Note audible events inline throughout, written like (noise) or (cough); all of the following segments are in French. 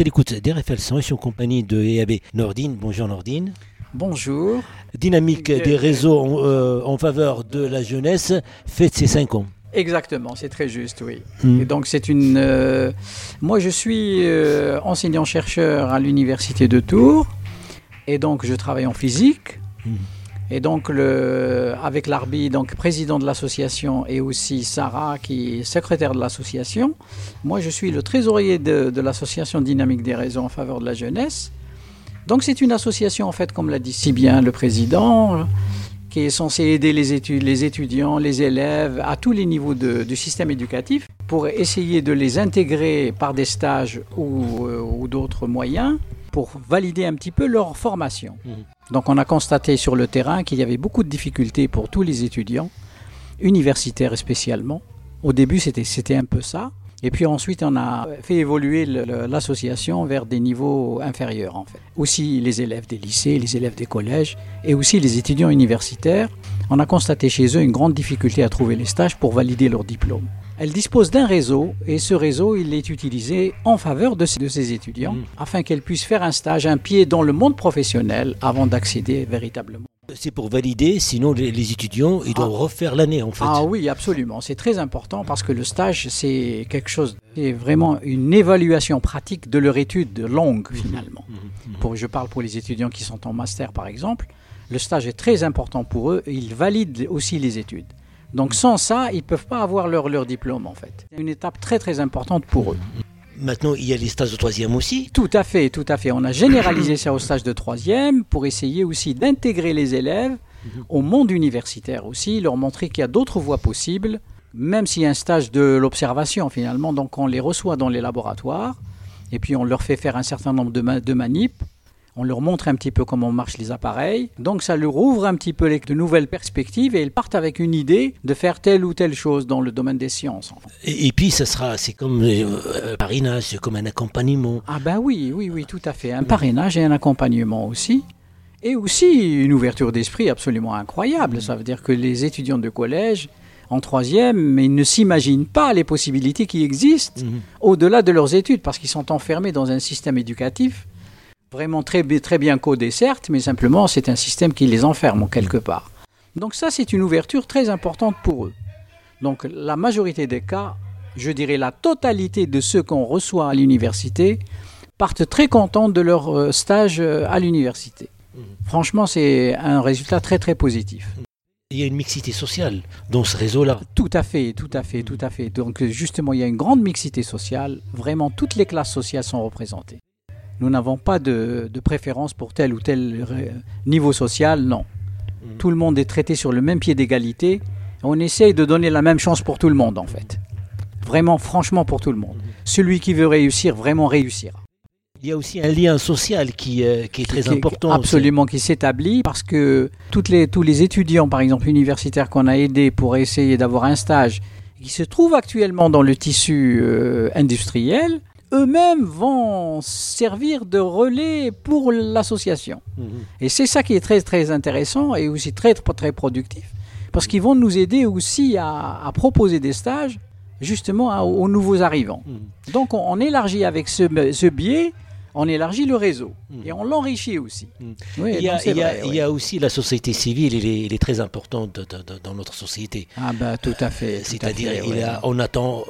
êtes à l'écoute d'RFL 100 et je suis en compagnie de EAB Nordine. Bonjour Nordine. Bonjour. Dynamique des réseaux en, euh, en faveur de la jeunesse fête ses 5 ans. Exactement, c'est très juste, oui. Mm. Et donc c'est une. euh, moi, je suis euh, enseignant-chercheur à l'université de Tours, et donc je travaille en physique. Mm. Et donc le, avec l'Arbi, donc président de l'association, et aussi Sarah, qui est secrétaire de l'association. Moi, je suis le trésorier de, l'association Dynamique des réseaux en faveur de la jeunesse. Donc c'est une association, en fait, comme l'a dit si bien le président, qui est censée aider les, études, les étudiants, les élèves, à tous les niveaux du système éducatif, pour essayer de les intégrer par des stages ou, euh, d'autres moyens, pour valider un petit peu leur formation. Mhm. Donc on a constaté sur le terrain qu'il y avait beaucoup de difficultés pour tous les étudiants, universitaires spécialement. Au début, c'était un peu ça. Et puis ensuite, on a fait évoluer l'association vers des niveaux inférieurs, en fait. Aussi les élèves des lycées, les élèves des collèges et aussi les étudiants universitaires. On a constaté chez eux une grande difficulté à trouver les stages pour valider leur diplôme. Elle dispose d'un réseau et ce réseau, il est utilisé en faveur de ces étudiants Mhm. afin qu'elles puissent faire un stage, un pied dans le monde professionnel avant d'accéder véritablement. C'est pour valider, sinon les, les étudiants, ils doivent refaire l'année en fait. Ah oui, absolument. C'est très important parce que le stage, c'est quelque chose, c'est vraiment une évaluation pratique de leur étude longue finalement. Mhm, mhm. Pour, je parle pour les étudiants qui sont en master par exemple. Le stage est très important pour eux et ils valident aussi les études. Donc sans ça, ils ne peuvent pas avoir leur, leur diplôme en fait. C'est une étape très très importante pour eux. Maintenant, il y a les stages de troisième aussi. Tout à fait, tout à fait. On a généralisé ça au stage de troisième pour essayer aussi d'intégrer les élèves au monde universitaire aussi, leur montrer qu'il y a d'autres voies possibles, même s'il y a un stage de l'observation finalement. Donc on les reçoit dans les laboratoires et puis on leur fait faire un certain nombre de, ma- de manips. On leur montre un petit peu comment marchent les appareils. Donc ça leur ouvre un petit peu les- de nouvelles perspectives et ils partent avec une idée de faire telle ou telle chose dans le domaine des sciences. en fait. Et, et puis, ça sera, c'est comme euh, un parrainage, c'est comme un accompagnement. Ah ben oui, oui, oui, tout à fait. Un parrainage et un accompagnement aussi. Et aussi une ouverture d'esprit absolument incroyable. Ça veut dire que les étudiants de collège, en troisième, mais ils ne s'imaginent pas les possibilités qui existent Mhm. au-delà de leurs études, parce qu'ils sont enfermés dans un système éducatif vraiment très, très bien codé, certes, mais simplement c'est un système qui les enferme en quelque part. Donc ça, c'est une ouverture très importante pour eux. Donc la majorité des cas, je dirais la totalité de ceux qu'on reçoit à l'université, partent très contents de leur euh, stage euh, à l'université. Franchement, c'est un résultat très très positif. Il y a une mixité sociale dans ce réseau-là. Tout à fait, tout à fait, tout à fait. Donc justement, il y a une grande mixité sociale. Vraiment, toutes les classes sociales sont représentées. Nous n'avons pas de, de préférence pour tel ou tel euh, niveau social, non. Mhm. Tout le monde est traité sur le même pied d'égalité. On essaye de donner la même chance pour tout le monde, en fait. Vraiment, franchement, pour tout le monde. Celui qui veut réussir, vraiment réussira. Il y a aussi un lien social qui, euh, qui est très qui- important. Absolument, qui s'établit parce que toutes les, tous les étudiants, par exemple universitaires qu'on a aidés pour essayer d'avoir un stage, qui se trouvent actuellement dans le tissu euh, industriel, eux-mêmes vont servir de relais pour l'association. Mhm. Et c'est ça qui est très très intéressant et aussi très très productif, parce qu'ils vont nous aider aussi à, à proposer des stages justement à- aux nouveaux arrivants. Mhm. Donc on, on élargit avec ce, ce biais, on élargit le réseau Mhm. et on l'enrichit aussi. Oui, il, y a, donc c'est il y a- vrai, il oui. y a aussi la société civile, elle est, très importante de- de- de- dans notre société. Ah bah tout à fait. C'est-à-dire, il ouais. on attend.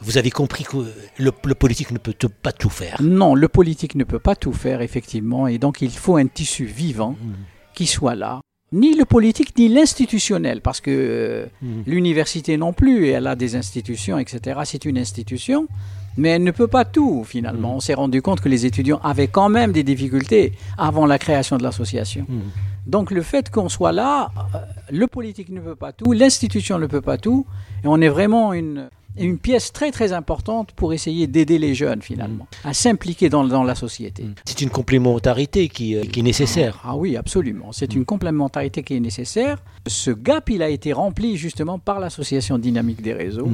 Vous avez compris que le, le politique ne peut pas tout faire. Non, le politique ne peut pas tout faire effectivement et donc il faut un tissu vivant Mhm. qui soit là. Ni le politique ni l'institutionnel parce que euh, Mhm. l'université non plus, elle a des institutions, etc. C'est une institution, mais elle ne peut pas tout finalement. Mhm. On s'est rendu compte que les étudiants avaient quand même des difficultés avant la création de l'association. Mhm. Donc le fait qu'on soit là, euh, le politique ne peut pas tout, l'institution ne peut pas tout, et on est vraiment une, une pièce très très importante pour essayer d'aider les jeunes finalement à s'impliquer dans, dans la société. C'est une complémentarité qui, euh, qui est nécessaire. Ah oui, absolument. C'est une complémentarité qui est nécessaire. Ce gap, il a été rempli justement par l'association dynamique des réseaux.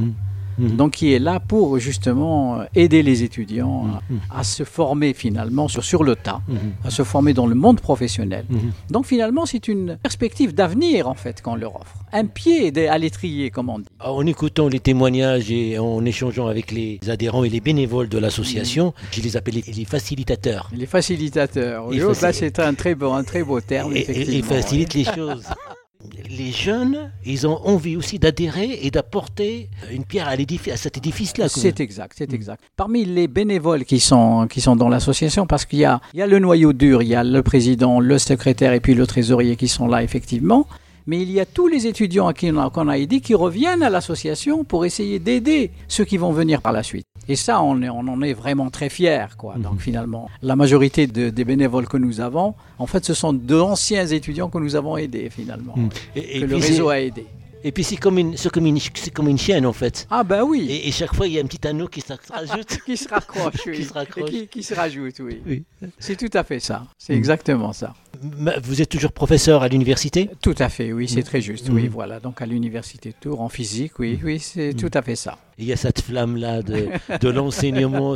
Mhm. mhm. donc qui est là pour justement aider les étudiants à, se former finalement sur, sur le tas, à se former dans le monde professionnel. Donc finalement, c'est une perspective d'avenir en fait qu'on leur offre. Un pied à l'étrier, comme on dit. En écoutant les témoignages et en échangeant avec les adhérents et les bénévoles de l'association, je les appelle les facilitateurs. Les facilitateurs, oui, oh, c'est un très beau, un très beau terme. Et, ils facilitent les choses. Les jeunes, ils ont envie aussi d'adhérer et d'apporter une pierre à, à cet édifice-là. C'est exact, c'est exact. Parmi les bénévoles qui sont, qui sont dans l'association, parce qu'il y a, il y a le noyau dur, il y a le président, le secrétaire et puis le trésorier qui sont là effectivement, mais il y a tous les étudiants à qui on a, qu'on a aidé qui reviennent à l'association pour essayer d'aider ceux qui vont venir par la suite. Et ça, on, est, on en est vraiment très fiers. Quoi. Mhm. Donc finalement, la majorité des bénévoles que nous avons, en fait, ce sont d'anciens étudiants que nous avons aidés finalement, mhm. et, que le réseau a aidé. Et puis c'est comme une, c'est comme une, c'est comme une chaîne en fait. Ah ben oui. Et, chaque fois il y a un petit anneau qui se (laughs) rajoute. qui se raccroche, oui. qui se raccroche. Et qui, se rajoute, oui. oui. C'est tout à fait ça. C'est mm. exactement ça. Vous êtes toujours professeur à l'université? Tout à fait, oui, c'est mm. très juste. Oui, mm. voilà. Donc à l'université de Tours en physique, oui, oui, c'est tout à fait ça. Il y a cette flamme-là de, (laughs) de l'enseignement.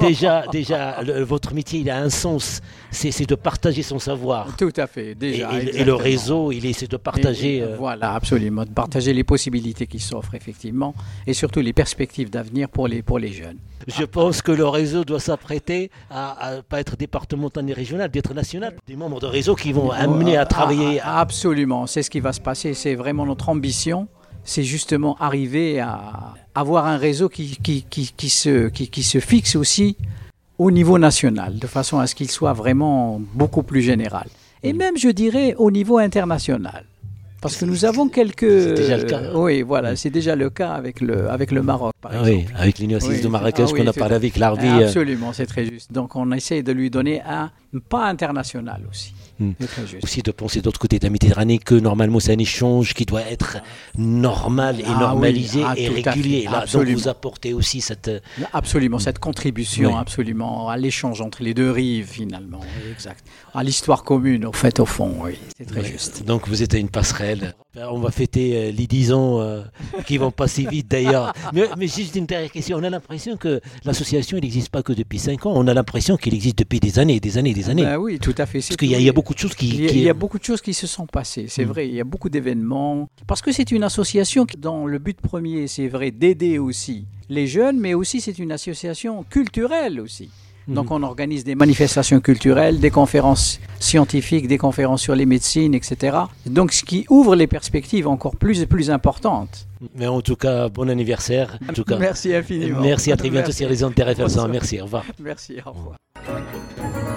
déjà, déjà votre métier, il a un sens. C'est de partager son savoir. Tout à fait, déjà. Et, le réseau, il essaie de partager. Euh, voilà, absolument. De partager les possibilités qui s'offrent, effectivement. Et surtout les perspectives d'avenir pour les, pour les jeunes. Je pense que le réseau doit s'apprêter à, ne pas être départemental ni régional, d'être national. Des membres de réseau qui vont amener à travailler. Ah, absolument, c'est ce qui va se passer. C'est vraiment notre ambition c'est justement arriver à avoir un réseau qui, qui, qui, qui se, qui, se fixe aussi au niveau national, de façon à ce qu'il soit vraiment beaucoup plus général. Et même, je dirais, au niveau international. Parce que nous avons quelques. C'est déjà le cas. oui, voilà, c'est déjà le cas avec le, avec le Maroc, par ah exemple. Oui, avec l'Université de Marrakech ah qu'on a parlé avec l'Arbi. Euh. Absolument, c'est très juste. Donc on essaie de lui donner un pas international aussi. Hmm. Aussi de penser d'autre côté de la Méditerranée que normalement c'est un échange qui doit être normal et ah normalisé ah, et régulier. Là, donc vous apportez aussi cette... Absolument, cette contribution absolument à l'échange entre les deux rives finalement. exact. À l'histoire commune au fait au fond, oui. C'est très juste. Donc vous êtes à une passerelle. On va fêter euh, les 10 ans euh, qui vont passer vite d'ailleurs. Mais, mais, juste une dernière question. On a l'impression que l'association n'existe pas que depuis 5 ans. On a l'impression qu'il existe depuis des années, des années, des années. Ben oui, tout à fait. Parce qu'il y, a beaucoup de choses qui... Il y a, beaucoup de choses qui se sont passées, c'est mm. vrai. Il y a beaucoup d'événements. Parce que c'est une association qui, dont le but premier, c'est vrai, d'aider aussi les jeunes, mais aussi c'est une association culturelle aussi. Donc on organise des manifestations culturelles, des conférences scientifiques, des conférences sur les médecines, etc. Donc ce qui ouvre les perspectives encore plus et plus importantes. Mais en tout cas, bon anniversaire. En tout cas, merci infiniment. Merci à très bientôt sur les ondes Merci, au revoir. Merci, au revoir.